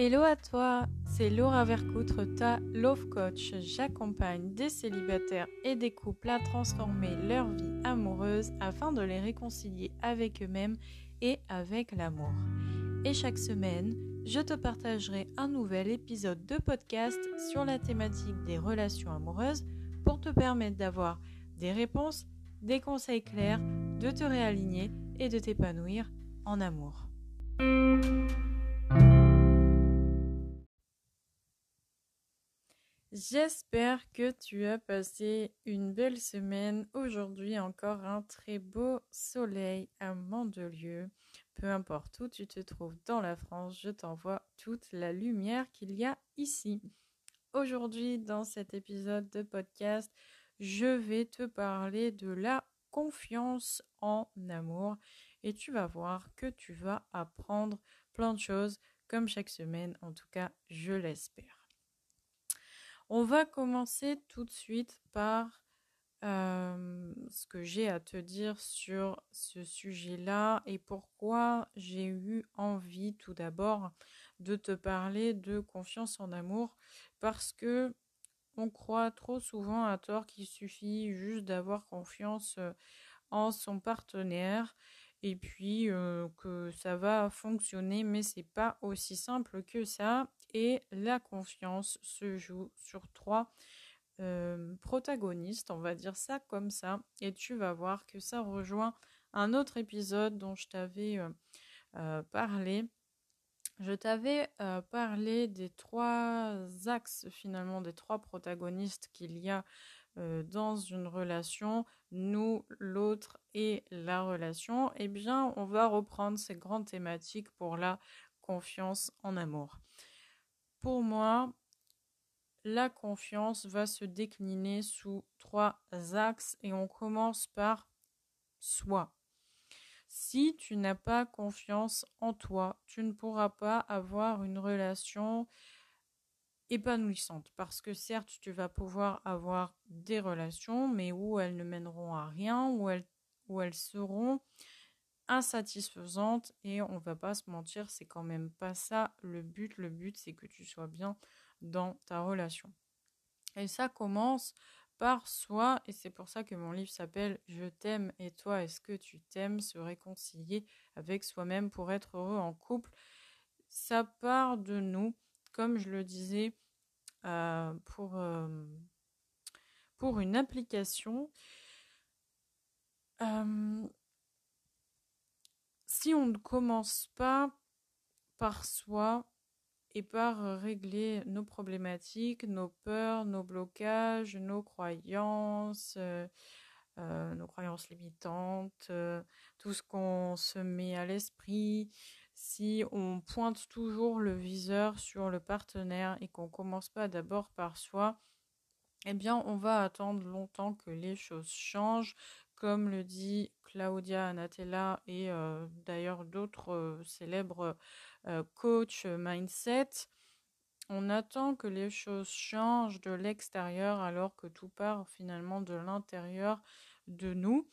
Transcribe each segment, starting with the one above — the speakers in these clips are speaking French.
Hello à toi, c'est Laura Vercoutre, ta Love Coach. J'accompagne des célibataires et des couples à transformer leur vie amoureuse afin de les réconcilier avec eux-mêmes et avec l'amour. Et chaque semaine, je te partagerai un nouvel épisode de podcast sur la thématique des relations amoureuses pour te permettre d'avoir des réponses, des conseils clairs, de te réaligner et de t'épanouir en amour. J'espère que tu as passé une belle semaine. Aujourd'hui encore un très beau soleil à Mandelieu. Peu importe où tu te trouves dans la France, je t'envoie toute la lumière qu'il y a ici. Aujourd'hui, dans cet épisode de podcast, je vais te parler de la confiance en amour et tu vas voir que tu vas apprendre plein de choses comme chaque semaine, en tout cas, je l'espère. On va commencer tout de suite par ce que j'ai à te dire sur ce sujet-là et pourquoi j'ai eu envie tout d'abord de te parler de confiance en amour parce que on croit trop souvent à tort qu'il suffit juste d'avoir confiance en son partenaire et puis que ça va fonctionner mais c'est pas aussi simple que ça et la confiance se joue sur trois euh, protagonistes on va dire ça comme ça. Et tu vas voir que ça rejoint un autre épisode dont je t'avais euh, parlé. Je t'avais parlé des trois axes finalement des trois protagonistes qu'il y a dans une relation, nous, l'autre et la relation, eh bien, on va reprendre ces grandes thématiques pour la confiance en amour. Pour moi, la confiance va se décliner sous trois axes et on commence par soi. Si tu n'as pas confiance en toi, tu ne pourras pas avoir une relation épanouissante parce que certes tu vas pouvoir avoir des relations mais où elles ne mèneront à rien où elles, elles seront insatisfaisantes et on va pas se mentir c'est quand même pas ça le but. Le but c'est que tu sois bien dans ta relation. Et ça commence par soi et c'est pour ça que mon livre s'appelle Je t'aime et toi est-ce que tu t'aimes? se réconcilier avec soi-même pour être heureux en couple. Ça part de nous comme je le disais euh, pour, euh, pour une application, euh, si on ne commence pas par soi et par régler nos problématiques, nos peurs, nos blocages, nos croyances, nos croyances limitantes, tout ce qu'on se met à l'esprit, si on pointe toujours le viseur sur le partenaire et qu'on commence pas d'abord par soi, eh bien, on va attendre longtemps que les choses changent, comme le dit Claudia Anatella et euh, d'ailleurs d'autres euh, célèbres euh, coachs mindset. On attend que les choses changent de l'extérieur alors que tout part finalement de l'intérieur de nous.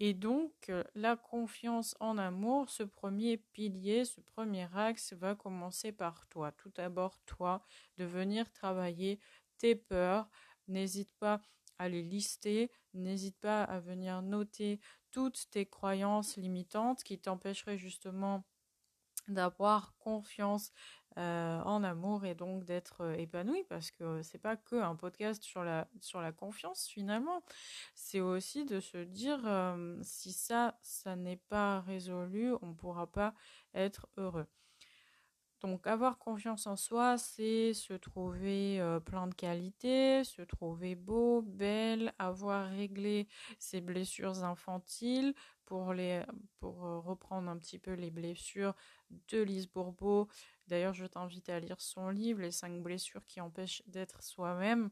Et donc, euh, la confiance en amour, ce premier pilier, ce premier axe va commencer par toi. Tout d'abord, toi, de venir travailler tes peurs. N'hésite pas à les lister, n'hésite pas à venir noter toutes tes croyances limitantes qui t'empêcheraient justement d'avoir confiance euh, en amour et donc d'être euh, épanoui parce que c'est pas que un podcast sur la sur la confiance finalement. C'est aussi de se dire euh, si ça ça n'est pas résolu on pourra pas être heureux donc avoir confiance en soi, c'est se trouver plein de qualités, se trouver beau, belle, avoir réglé ses blessures infantiles pour reprendre un petit peu les blessures de Lise Bourbeau. D'ailleurs, je t'invite à lire son livre Les cinq blessures qui empêchent d'être soi-même.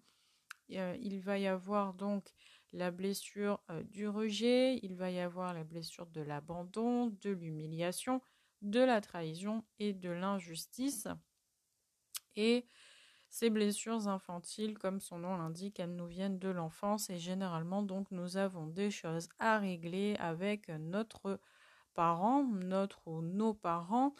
il va y avoir donc la blessure du rejet, il va y avoir la blessure de l'abandon, de l'humiliation, de la trahison et de l'injustice. Et ces blessures infantiles, comme son nom l'indique, elles nous viennent de l'enfance et généralement donc nous avons des choses à régler avec notre parents, notre ou nos parents.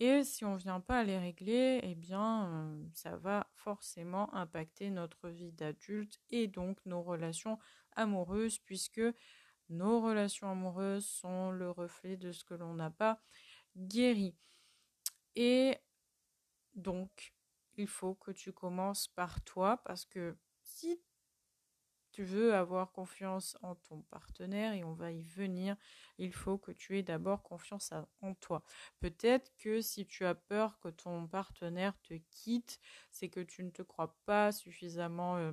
Et si on ne vient pas à les régler, eh bien, euh, ça va forcément impacter notre vie d'adulte et donc nos relations amoureuses, puisque nos relations amoureuses sont le reflet de ce que l'on n'a pas guéri. Et donc, il faut que tu commences par toi, parce que si tu veux avoir confiance en ton partenaire et on va y venir, il faut que tu aies d'abord confiance en toi. Peut-être que si tu as peur que ton partenaire te quitte, c'est que tu ne te crois pas suffisamment euh,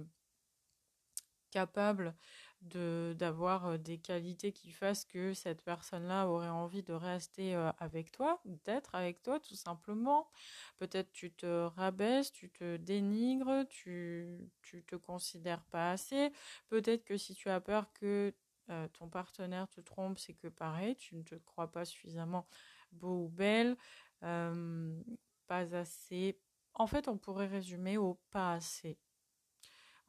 capable de d'avoir des qualités qui fassent que cette personne-là aurait envie de rester avec toi, d'être avec toi tout simplement. Peut-être tu te rabaisses, tu te dénigres, tu tu te considères pas assez. Peut-être que si tu as peur que ton partenaire te trompe, c'est que pareil, tu ne te crois pas suffisamment beau ou belle, pas assez. En fait, on pourrait résumer au pas assez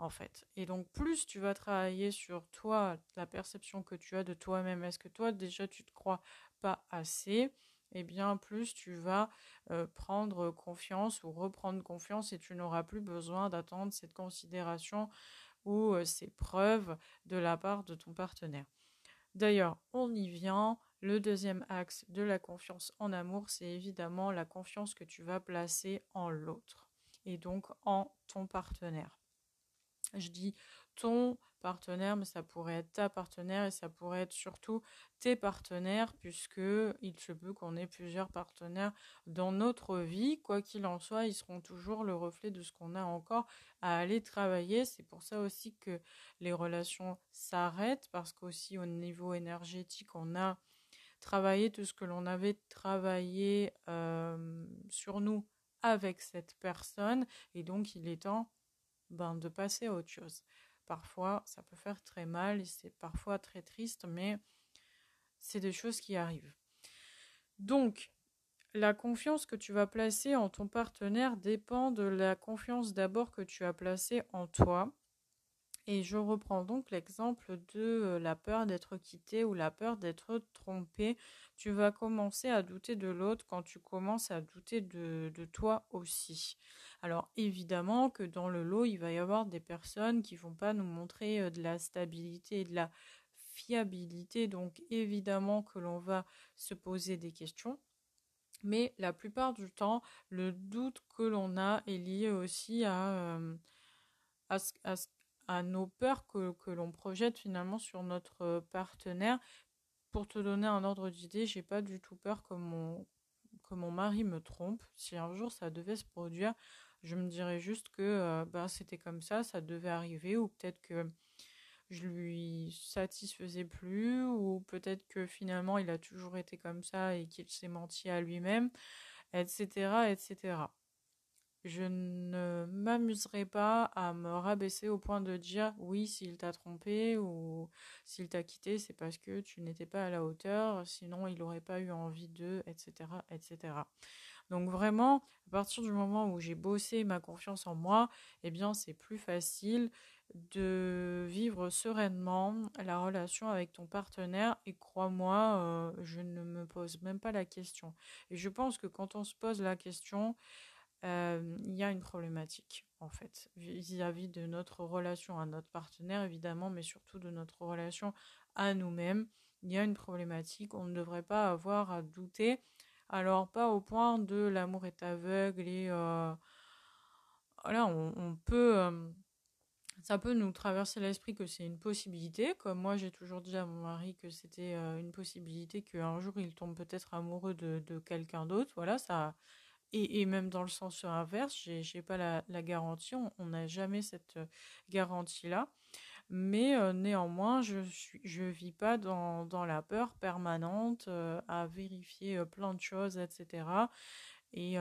fait. Et donc plus tu vas travailler sur toi, la perception que tu as de toi-même, est-ce que toi déjà tu te crois pas assez? Et eh bien plus tu vas euh, prendre confiance ou reprendre confiance et tu n'auras plus besoin d'attendre cette considération ou euh, ces preuves de la part de ton partenaire. D'ailleurs, on y vient. Le deuxième axe de la confiance en amour, c'est évidemment la confiance que tu vas placer en l'autre et donc en ton partenaire. Je dis ton partenaire, mais ça pourrait être ta partenaire et ça pourrait être surtout tes partenaires, puisque il se peut qu'on ait plusieurs partenaires dans notre vie. Quoi qu'il en soit, ils seront toujours le reflet de ce qu'on a encore à aller travailler. C'est pour ça aussi que les relations s'arrêtent, parce qu'aussi au niveau énergétique, on a travaillé tout ce que l'on avait travaillé euh, sur nous avec cette personne, et donc il est temps ben, de passer à autre chose. Parfois, ça peut faire très mal et c'est parfois très triste, mais c'est des choses qui arrivent. Donc, la confiance que tu vas placer en ton partenaire dépend de la confiance d'abord que tu as placée en toi. Et je reprends donc l'exemple de euh, la peur d'être quitté ou la peur d'être trompé. Tu vas commencer à douter de l'autre quand tu commences à douter de, de, toi aussi. Alors évidemment que dans le lot, il va y avoir des personnes qui vont pas nous montrer euh, de la stabilité et de la fiabilité. Donc évidemment que l'on va se poser des questions. Mais la plupart du temps, le doute que l'on a est lié aussi à, euh, à, à, à nos peurs que, l'on projette finalement sur notre euh, partenaire. Pour te donner un ordre d'idée, j'ai pas du tout peur que mon, que mon mari me trompe. Si un jour ça devait se produire, je me dirais juste que euh, bah, c'était comme ça, ça devait arriver, ou peut-être que je lui satisfaisais plus, ou peut-être que finalement il a toujours été comme ça et qu'il s'est menti à lui-même, etc., etc je ne m'amuserai pas à me rabaisser au point de dire oui s'il t'a trompé ou s'il t'a quitté c'est parce que tu n'étais pas à la hauteur sinon il n'aurait pas eu envie de etc etc donc vraiment à partir du moment où j'ai bossé ma confiance en moi eh bien c'est plus facile de vivre sereinement la relation avec ton partenaire et crois-moi euh, je ne me pose même pas la question. Et je pense que quand on se pose la question euh, il y a une problématique en fait vis-à-vis de notre relation à notre partenaire évidemment mais surtout de notre relation à nous-mêmes. Il y a une problématique on ne devrait pas avoir à douter. Alors pas au point de l'amour est aveugle et euh, voilà on, peut euh, ça peut nous traverser l'esprit que c'est une possibilité comme moi j'ai toujours dit à mon mari que c'était une possibilité qu'un jour il tombe peut-être amoureux de, de quelqu'un d'autre. Voilà ça et, même dans le sens inverse, j'ai n'ai pas la, garantie, on n'a jamais cette euh, garantie-là. Mais euh, néanmoins, je ne je vis pas dans, dans la peur permanente euh, à vérifier plein de choses, etc. Et,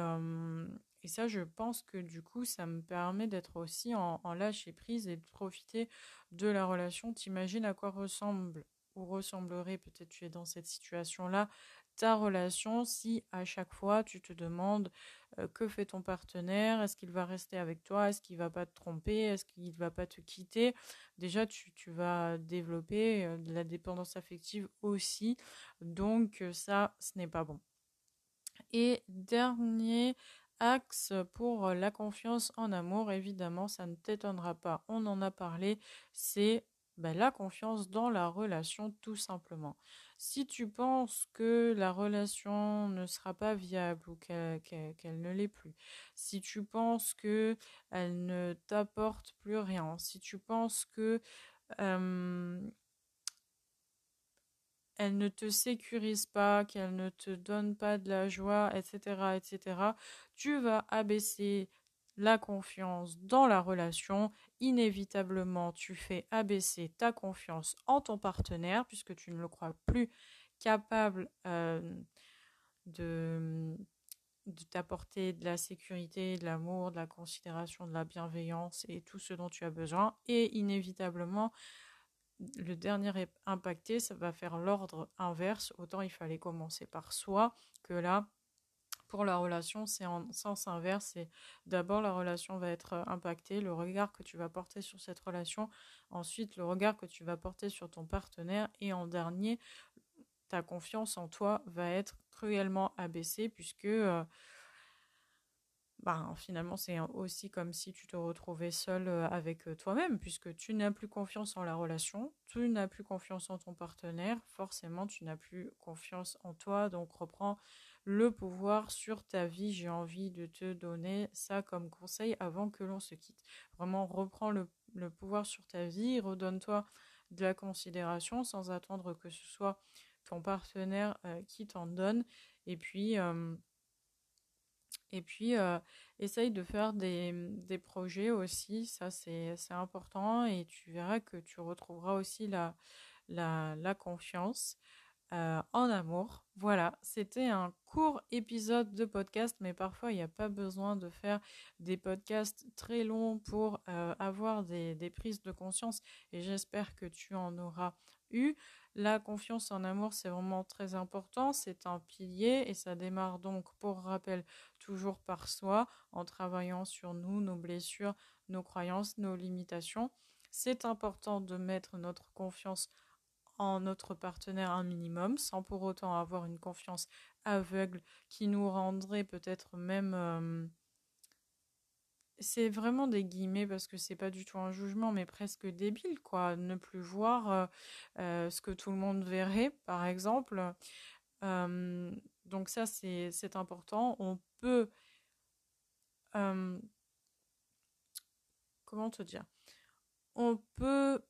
et ça, je pense que du coup, ça me permet d'être aussi en, en lâcher prise et de profiter de la relation. T'imagines à quoi ressemble ou ressemblerait, peut-être tu es dans cette situation-là, ta relation si à chaque fois tu te demandes que fait ton partenaire, est-ce qu'il va rester avec toi, est-ce qu'il va pas te tromper, est-ce qu'il va pas te quitter? Déjà, tu, vas développer de la dépendance affective aussi. Donc ça, ce n'est pas bon. Et dernier axe pour la confiance en amour, évidemment, ça ne t'étonnera pas, on en a parlé, c'est ben, la confiance dans la relation tout simplement. Si tu penses que la relation ne sera pas viable ou qu'elle ne l'est plus, si tu penses que elle ne t'apporte plus rien, si tu penses que elle ne te sécurise pas, qu'elle ne te donne pas de la joie, etc., etc., tu vas abaisser la confiance dans la relation, inévitablement tu fais abaisser ta confiance en ton partenaire puisque tu ne le crois plus capable euh, de, de t'apporter de la sécurité, de l'amour, de la considération, de la bienveillance et tout ce dont tu as besoin. Et inévitablement, le dernier impacté, ça va faire l'ordre inverse. Autant il fallait commencer par soi que là, pour la relation, c'est en sens inverse. C'est d'abord la relation va être euh, impactée, le regard que tu vas porter sur cette relation, ensuite le regard que tu vas porter sur ton partenaire, et en dernier, ta confiance en toi va être cruellement abaissée puisque euh, bah, finalement c'est aussi comme si tu te retrouvais seul euh, avec toi-même puisque tu n'as plus confiance en la relation, tu n'as plus confiance en ton partenaire, forcément tu n'as plus confiance en toi, donc reprends le pouvoir sur ta vie. J'ai envie de te donner ça comme conseil avant que l'on se quitte. Vraiment, reprends le, pouvoir sur ta vie, redonne-toi de la considération sans attendre que ce soit ton partenaire euh, qui t'en donne. Et puis, euh, et puis euh, essaye de faire des, projets aussi. Ça, c'est important. Et tu verras que tu retrouveras aussi la confiance. Euh, en amour. Voilà, c'était un court épisode de podcast, mais parfois il n'y a pas besoin de faire des podcasts très longs pour euh, avoir des, des, prises de conscience et j'espère que tu en auras eu. La confiance en amour, c'est vraiment très important, c'est un pilier et ça démarre donc, pour rappel, toujours par soi, en travaillant sur nous, nos blessures, nos croyances, nos limitations. C'est important de mettre notre confiance notre partenaire un minimum, sans pour autant avoir une confiance aveugle qui nous rendrait peut-être même... Euh, c'est vraiment des guillemets parce que c'est pas du tout un jugement, mais presque débile, quoi. Ne plus voir euh, euh, ce que tout le monde verrait, par exemple. donc ça, c'est important. On peut... comment te dire? On peut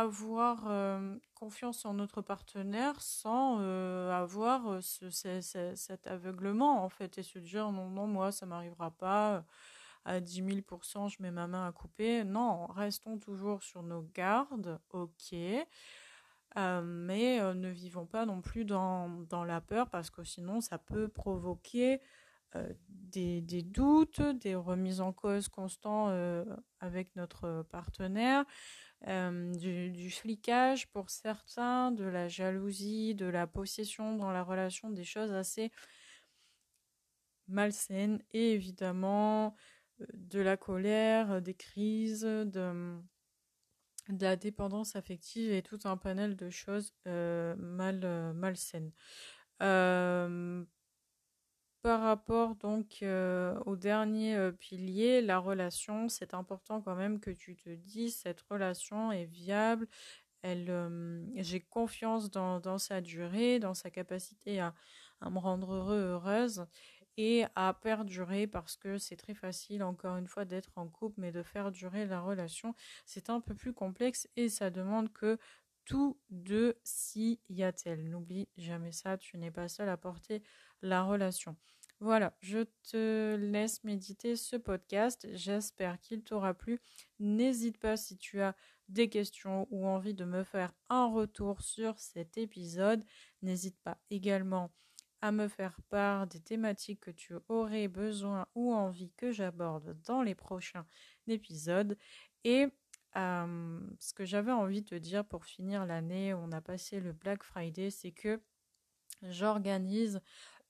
avoir euh, confiance en notre partenaire sans euh, avoir euh, ce, cet aveuglement en fait et se dire non non moi ça m'arrivera pas à 10 000% je mets ma main à couper. Non restons toujours sur nos gardes ok mais ne vivons pas non plus dans, dans, la peur parce que sinon ça peut provoquer des, des, doutes, des remises en cause constants avec notre partenaire, euh, du, du, flicage pour certains, de la jalousie, de la possession dans la relation, des choses assez malsaines et évidemment euh, de la colère, des crises, de, la dépendance affective et tout un panel de choses euh, mal, euh, malsaines. Euh, par rapport donc euh, au dernier euh, pilier, la relation, c'est important quand même que tu te dises cette relation est viable. Euh, j'ai confiance dans, sa durée, dans sa capacité à, me rendre heureux, heureuse et à perdurer parce que c'est très facile encore une fois d'être en couple, mais de faire durer la relation, c'est un peu plus complexe et ça demande que tous deux s'y y. N'oublie jamais ça, tu n'es pas seul à porter la relation. Voilà, je te laisse méditer ce podcast. J'espère qu'il t'aura plu. N'hésite pas si tu as des questions ou envie de me faire un retour sur cet épisode. N'hésite pas également à me faire part des thématiques que tu aurais besoin ou envie que j'aborde dans les prochains épisodes. Et euh, ce que j'avais envie de te dire pour finir l'année, on a passé le Black Friday, c'est que j'organise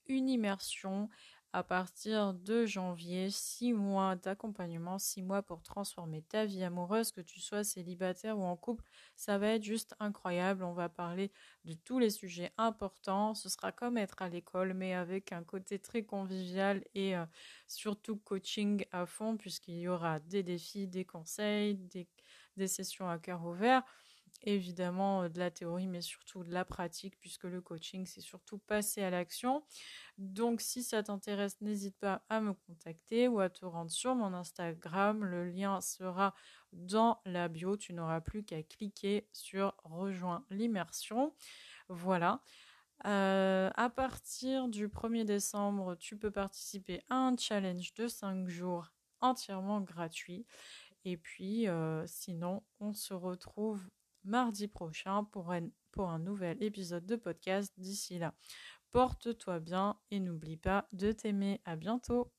une immersion à partir de janvier, six mois d'accompagnement, six mois pour transformer ta vie amoureuse, que tu sois célibataire ou en couple, ça va être juste incroyable. On va parler de tous les sujets importants. Ce sera comme être à l'école, mais avec un côté très convivial et euh, surtout coaching à fond, puisqu'il y aura des défis, des conseils, des, des sessions à cœur ouvert évidemment euh, de la théorie, mais surtout de la pratique, puisque le coaching, c'est surtout passer à l'action. Donc, si ça t'intéresse, n'hésite pas à me contacter ou à te rendre sur mon Instagram. Le lien sera dans la bio. Tu n'auras plus qu'à cliquer sur Rejoins l'immersion. Voilà. Euh, à partir du 1er décembre, tu peux participer à un challenge de 5 jours entièrement gratuit. Et puis, euh, sinon, on se retrouve mardi prochain pour un, nouvel épisode de podcast. D'ici là, porte-toi bien et n'oublie pas de t'aimer. À bientôt.